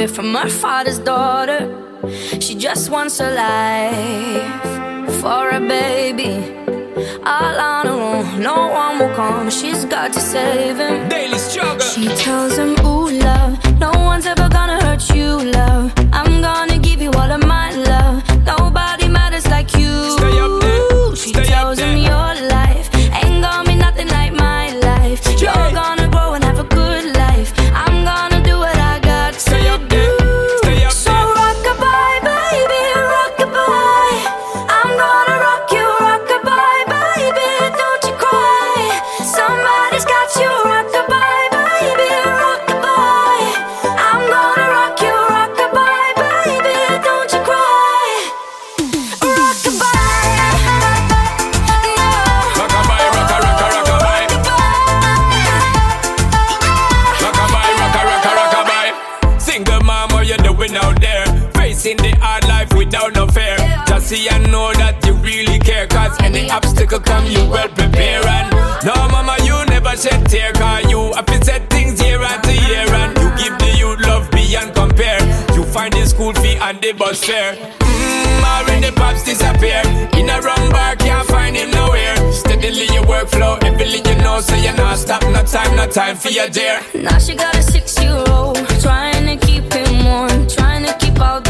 Away from her father's daughter. She just wants a life for a baby. All on her own, no one will come. She's got to save him. Daily struggle. She tells him, Ooh, love, no one's ever gonna hurt you, love. No time, for your dear. Now she got a six year old, trying to keep him warm, trying to keep out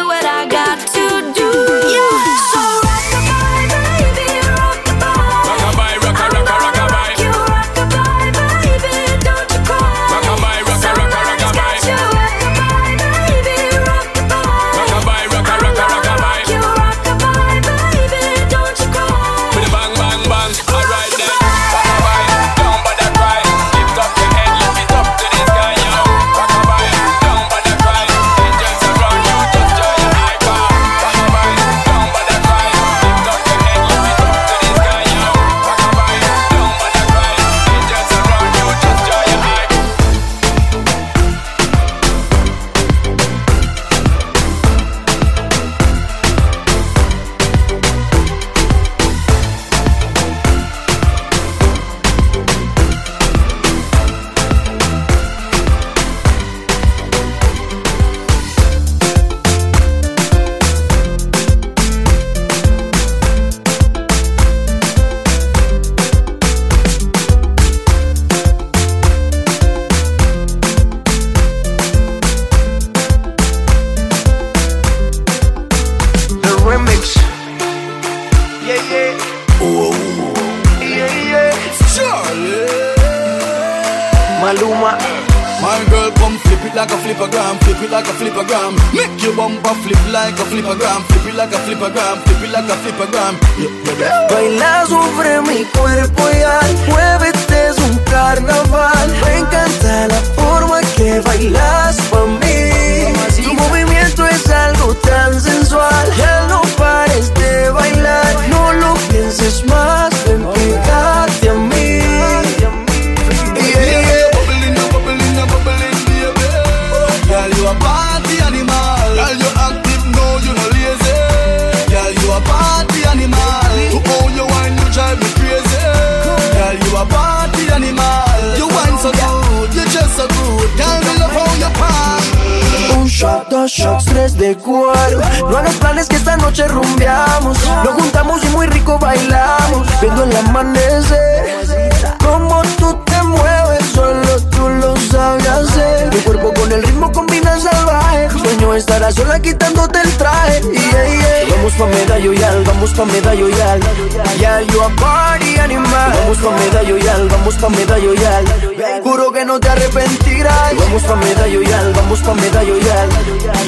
like. Baila sobre mi cuerpo y al muévete es un carnaval. Me encanta la forma que bailas de cuero. No hagas planes que esta noche rumbeamos. Nos juntamos y muy rico bailamos. Viendo el amanecer. Como tú te mueves, sabes hacer. Tu cuerpo con el ritmo combina salvaje. Sueño estar a sola quitándote el traje. Yeah, yeah. Vamos pa' medallo y al, vamos pa' medallo y al. Yeah, you a party animal. Vamos pa' medallo y al, vamos pa' medallo y al. Juro que no te arrepentirás. Vamos pa' medallo y al, vamos pa' medallo y al.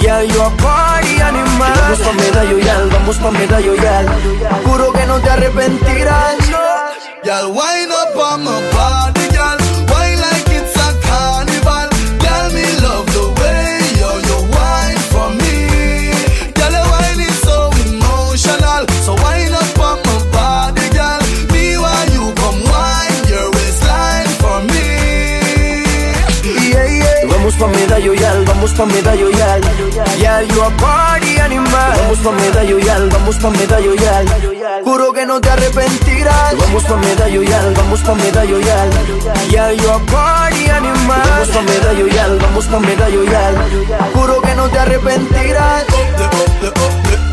Yeah, you a party animal. Vamos pa' medallo y al, vamos pa' medallo y al. Juro que no te arrepentirás. Y'all wind up on my body, pa' medallo y al, vamos pa' medallo y al. Yeah, you a party animal. Vamos pa' medallo y al, vamos pa' medallo y al. Juro que no te arrepentirás. Vamos pa' medallo y al, vamos pa' medallo y al. Yeah, you a party animal. Vamos pa' medallo y al, vamos pa' medallo y al. Juro que no te arrepentirás.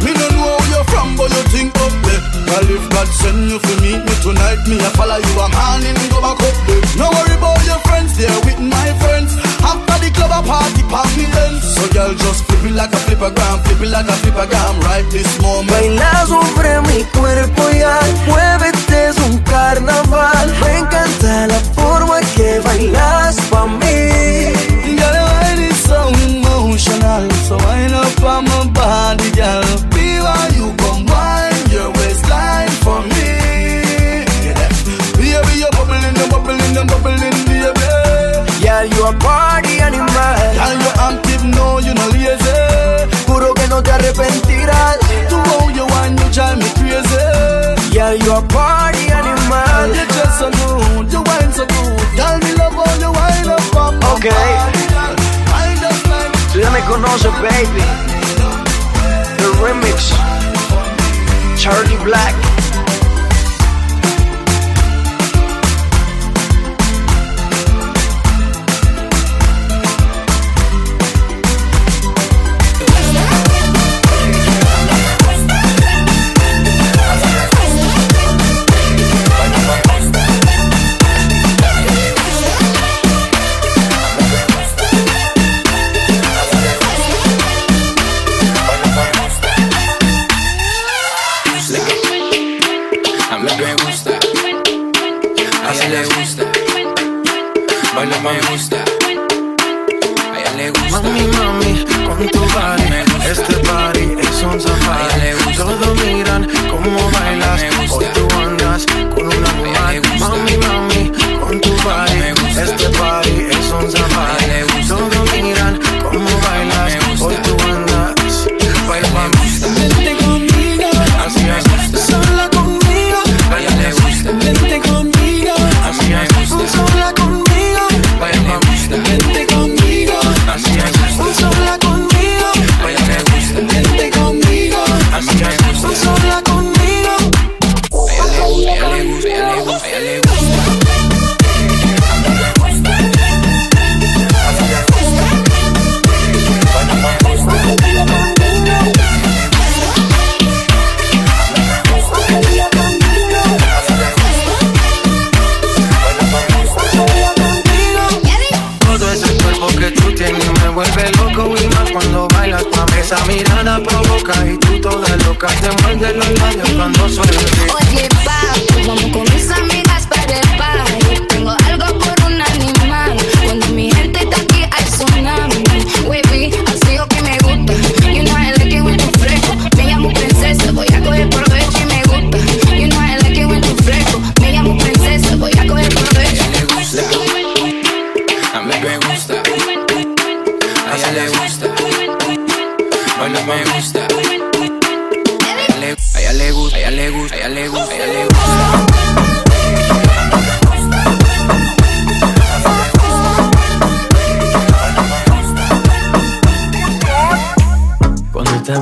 Me don't know where you're from, but you think up there. Well, if God send you to meet me tonight, me I follow you a man in go back up there. No worry about your friends, they're with my friends. After the club, a party, pop me then. So girl, just flip it like a flippergram, flip it like a flippergram, right this moment. Baila sobre mi cuerpo y al muévete es un carnaval. Me encanta la forma que bailas pa' mí. Your wine is so emotional, so wind up conoces, baby. The remix. Charly Black.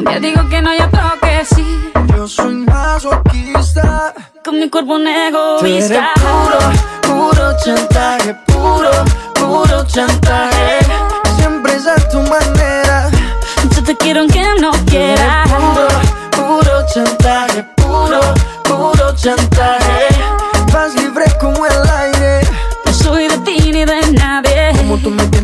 Un día digo que no, y otro que sí. Yo soy masoquista Con mi cuerpo un Tú eres egoísta. puro, puro chantaje Puro, puro chantaje Siempre es a tu manera Yo te quiero aunque no quieras. Puro, puro chantaje, puro, puro chantaje.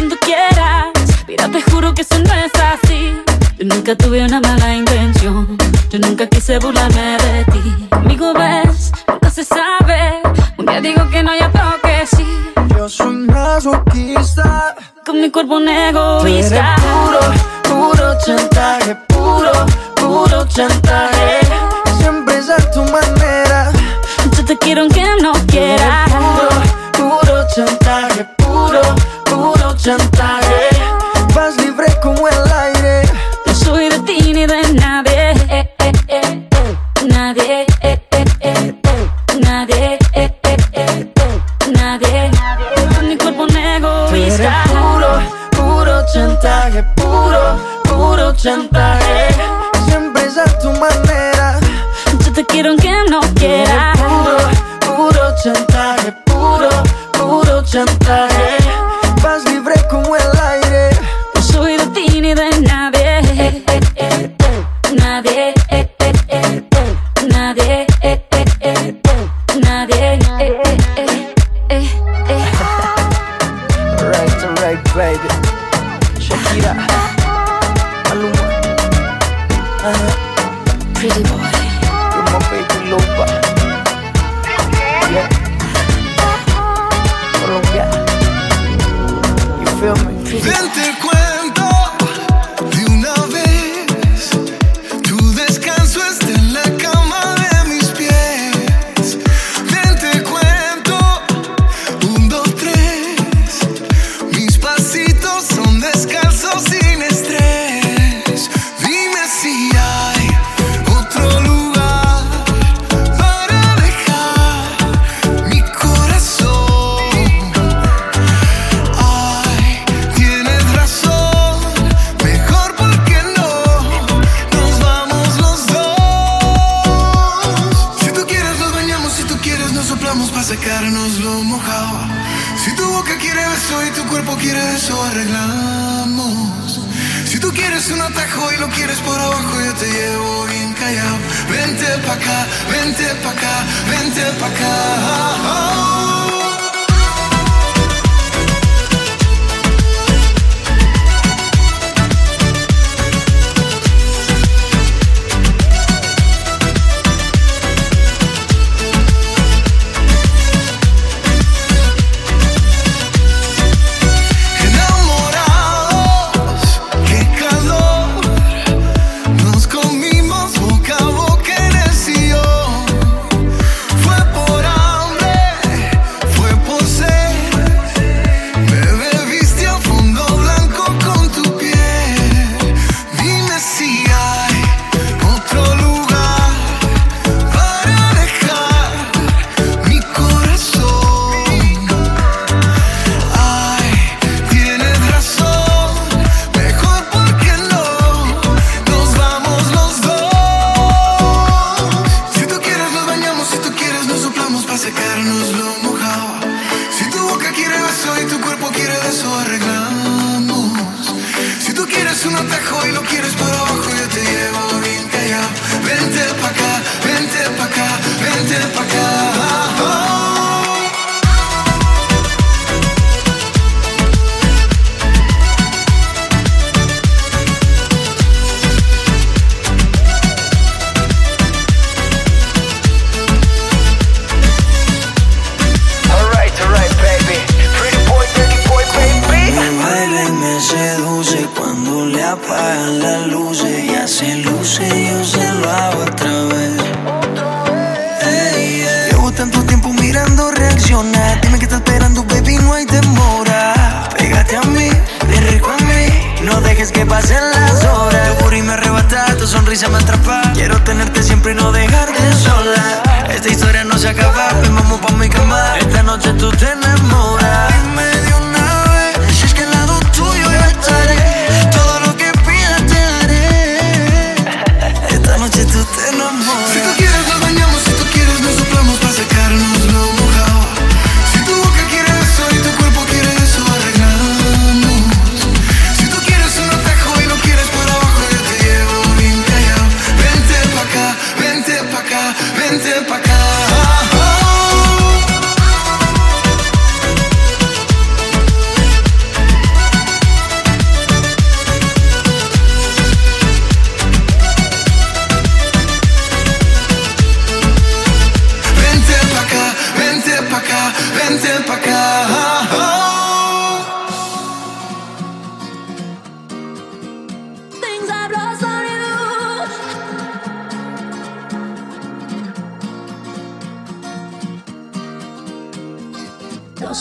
quien tú quieras. Mira, te juro que eso no es así. Yo nunca tuve una mala intención. Yo nunca quise burlarme de ti. Conmigo ves, nunca se sabe. Un día digo que no, y otro que sí. Yo soy masoquista. Con mi cuerpo un Tú eres egoísta puro, puro chantaje, puro, puro chantaje. Siempre es a tu manera. Yo te quiero aunque no quieras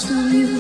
to 我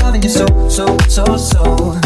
loving you so, so, so, so.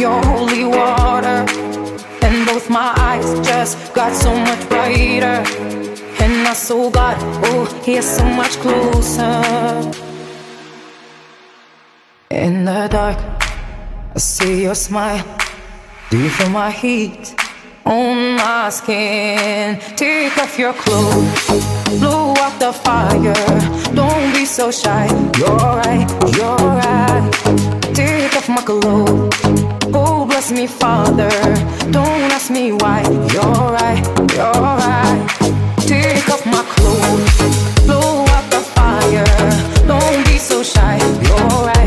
your holy water. And both my eyes just got so much brighter. And I saw God, oh, he's so much closer. In the dark, I see your smile. Do you feel my heat on my skin? Take off your clothes, blow out the fire. Don't be so shy, you're right, you're right. Take off my clothes Oh, bless me, Father. Don't ask me why. You're right, you're right. Take off my clothes, blow out the fire. Don't be so shy. You're right.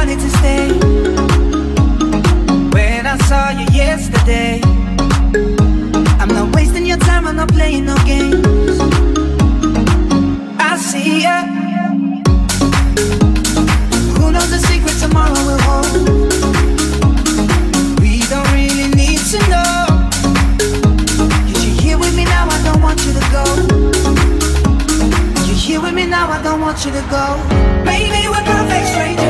wanted to stay. When I saw you yesterday I'm not wasting your time, I'm not playing no games. I see ya. Who knows the secret tomorrow will hold? We don't really need to know. You're here with me now, I don't want you to go. You're here with me now, I don't want you to go. Baby, we're perfect strangers.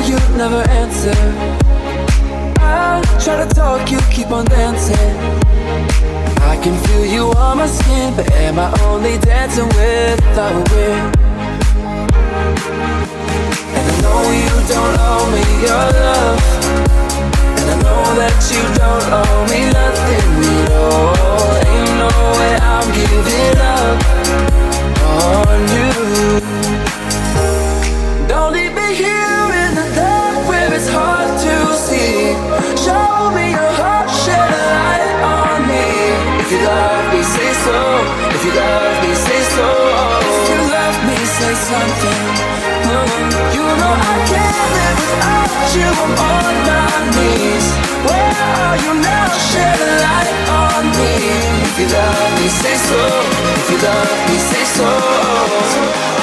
call, you never answer. I try to talk, you keep on dancing. I can feel you on my skin, but am I only dancing with a wind? And I know you don't owe me your love. And I know that you don't owe me nothing at all. Ain't no way I'm giving up on you. Don't leave me here. If you love me, say so. If you love me, say something. Mm, you know I can't live without you. I'm on my knees. Where are you now? Shed a light on me. If you love me, say so. If you love me, say so.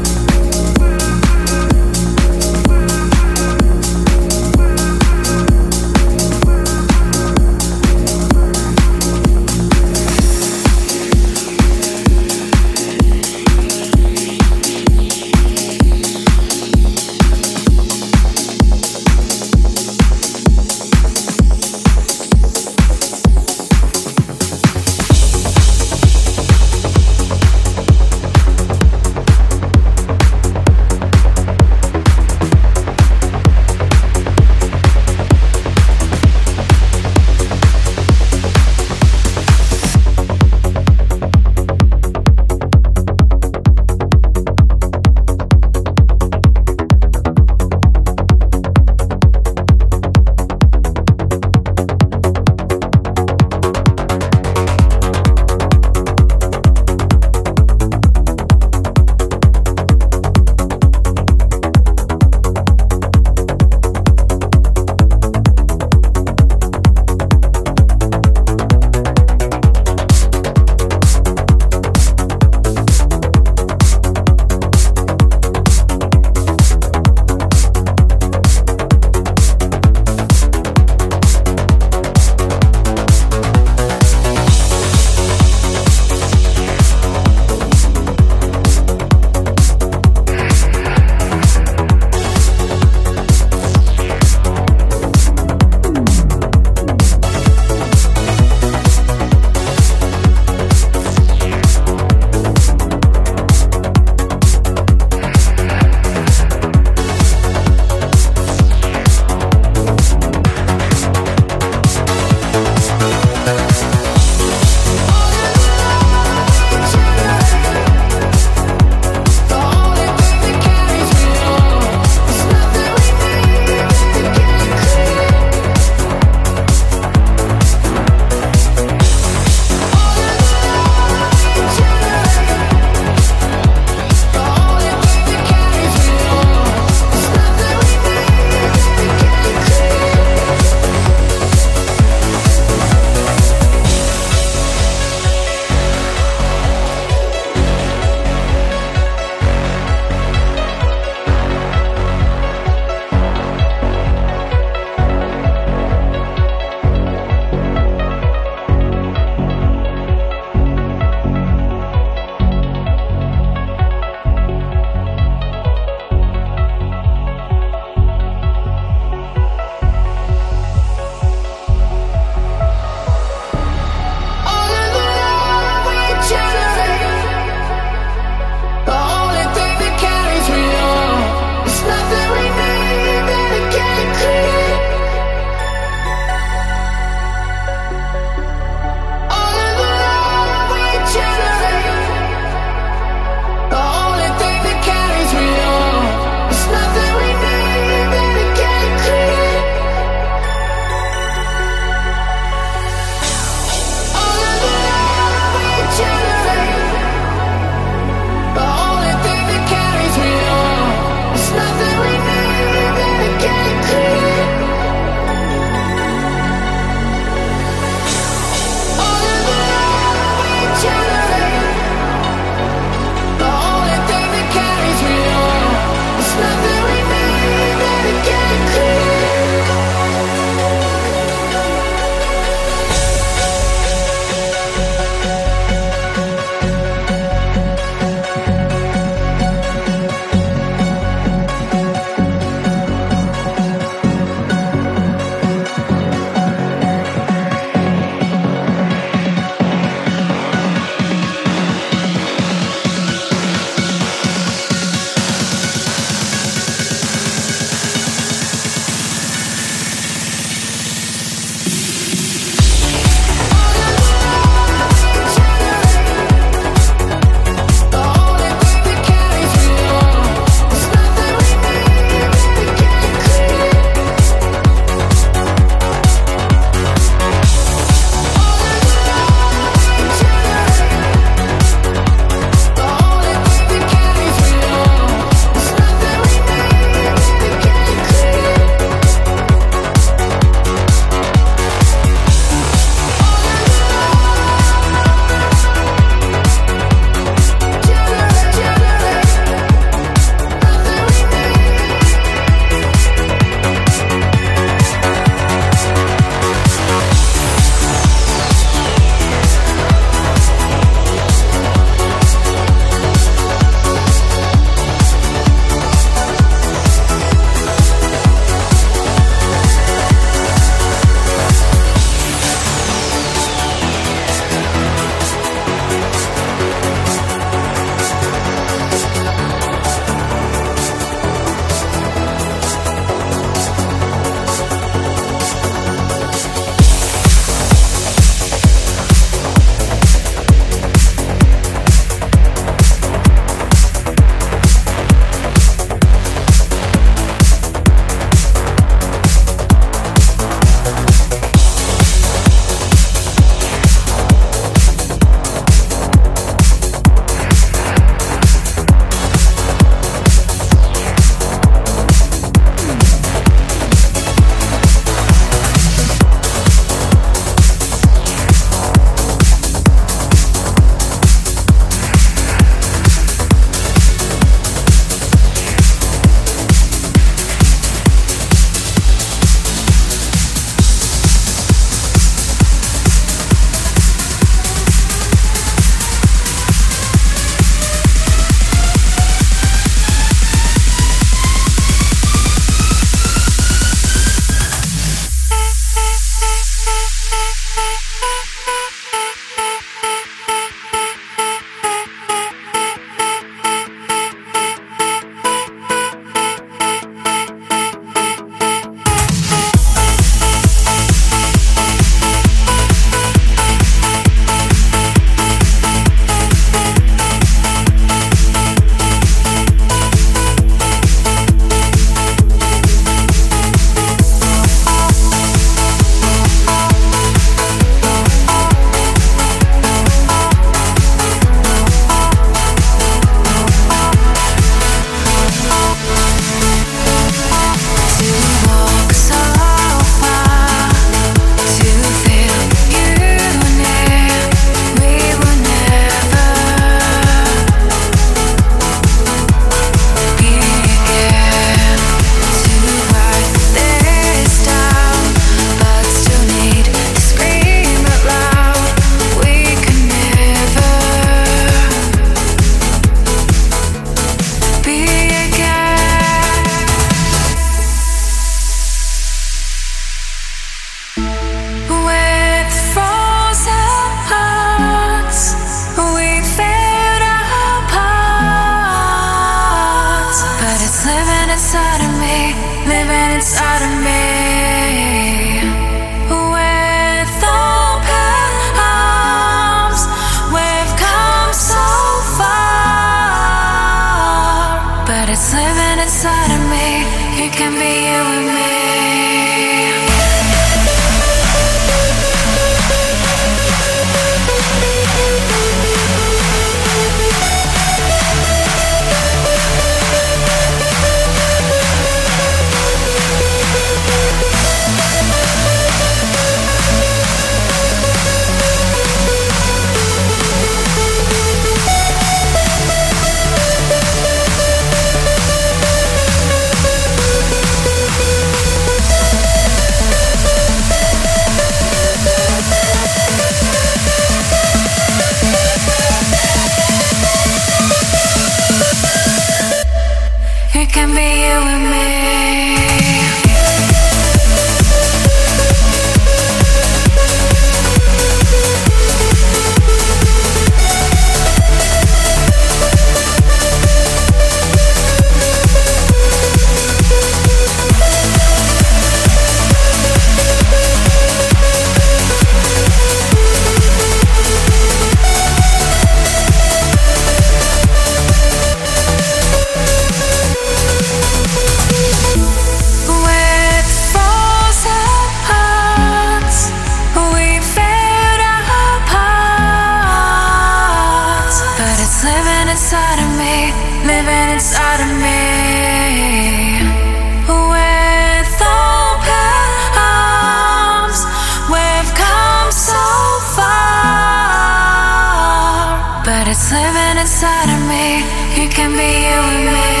Inside of me, it can be you and me.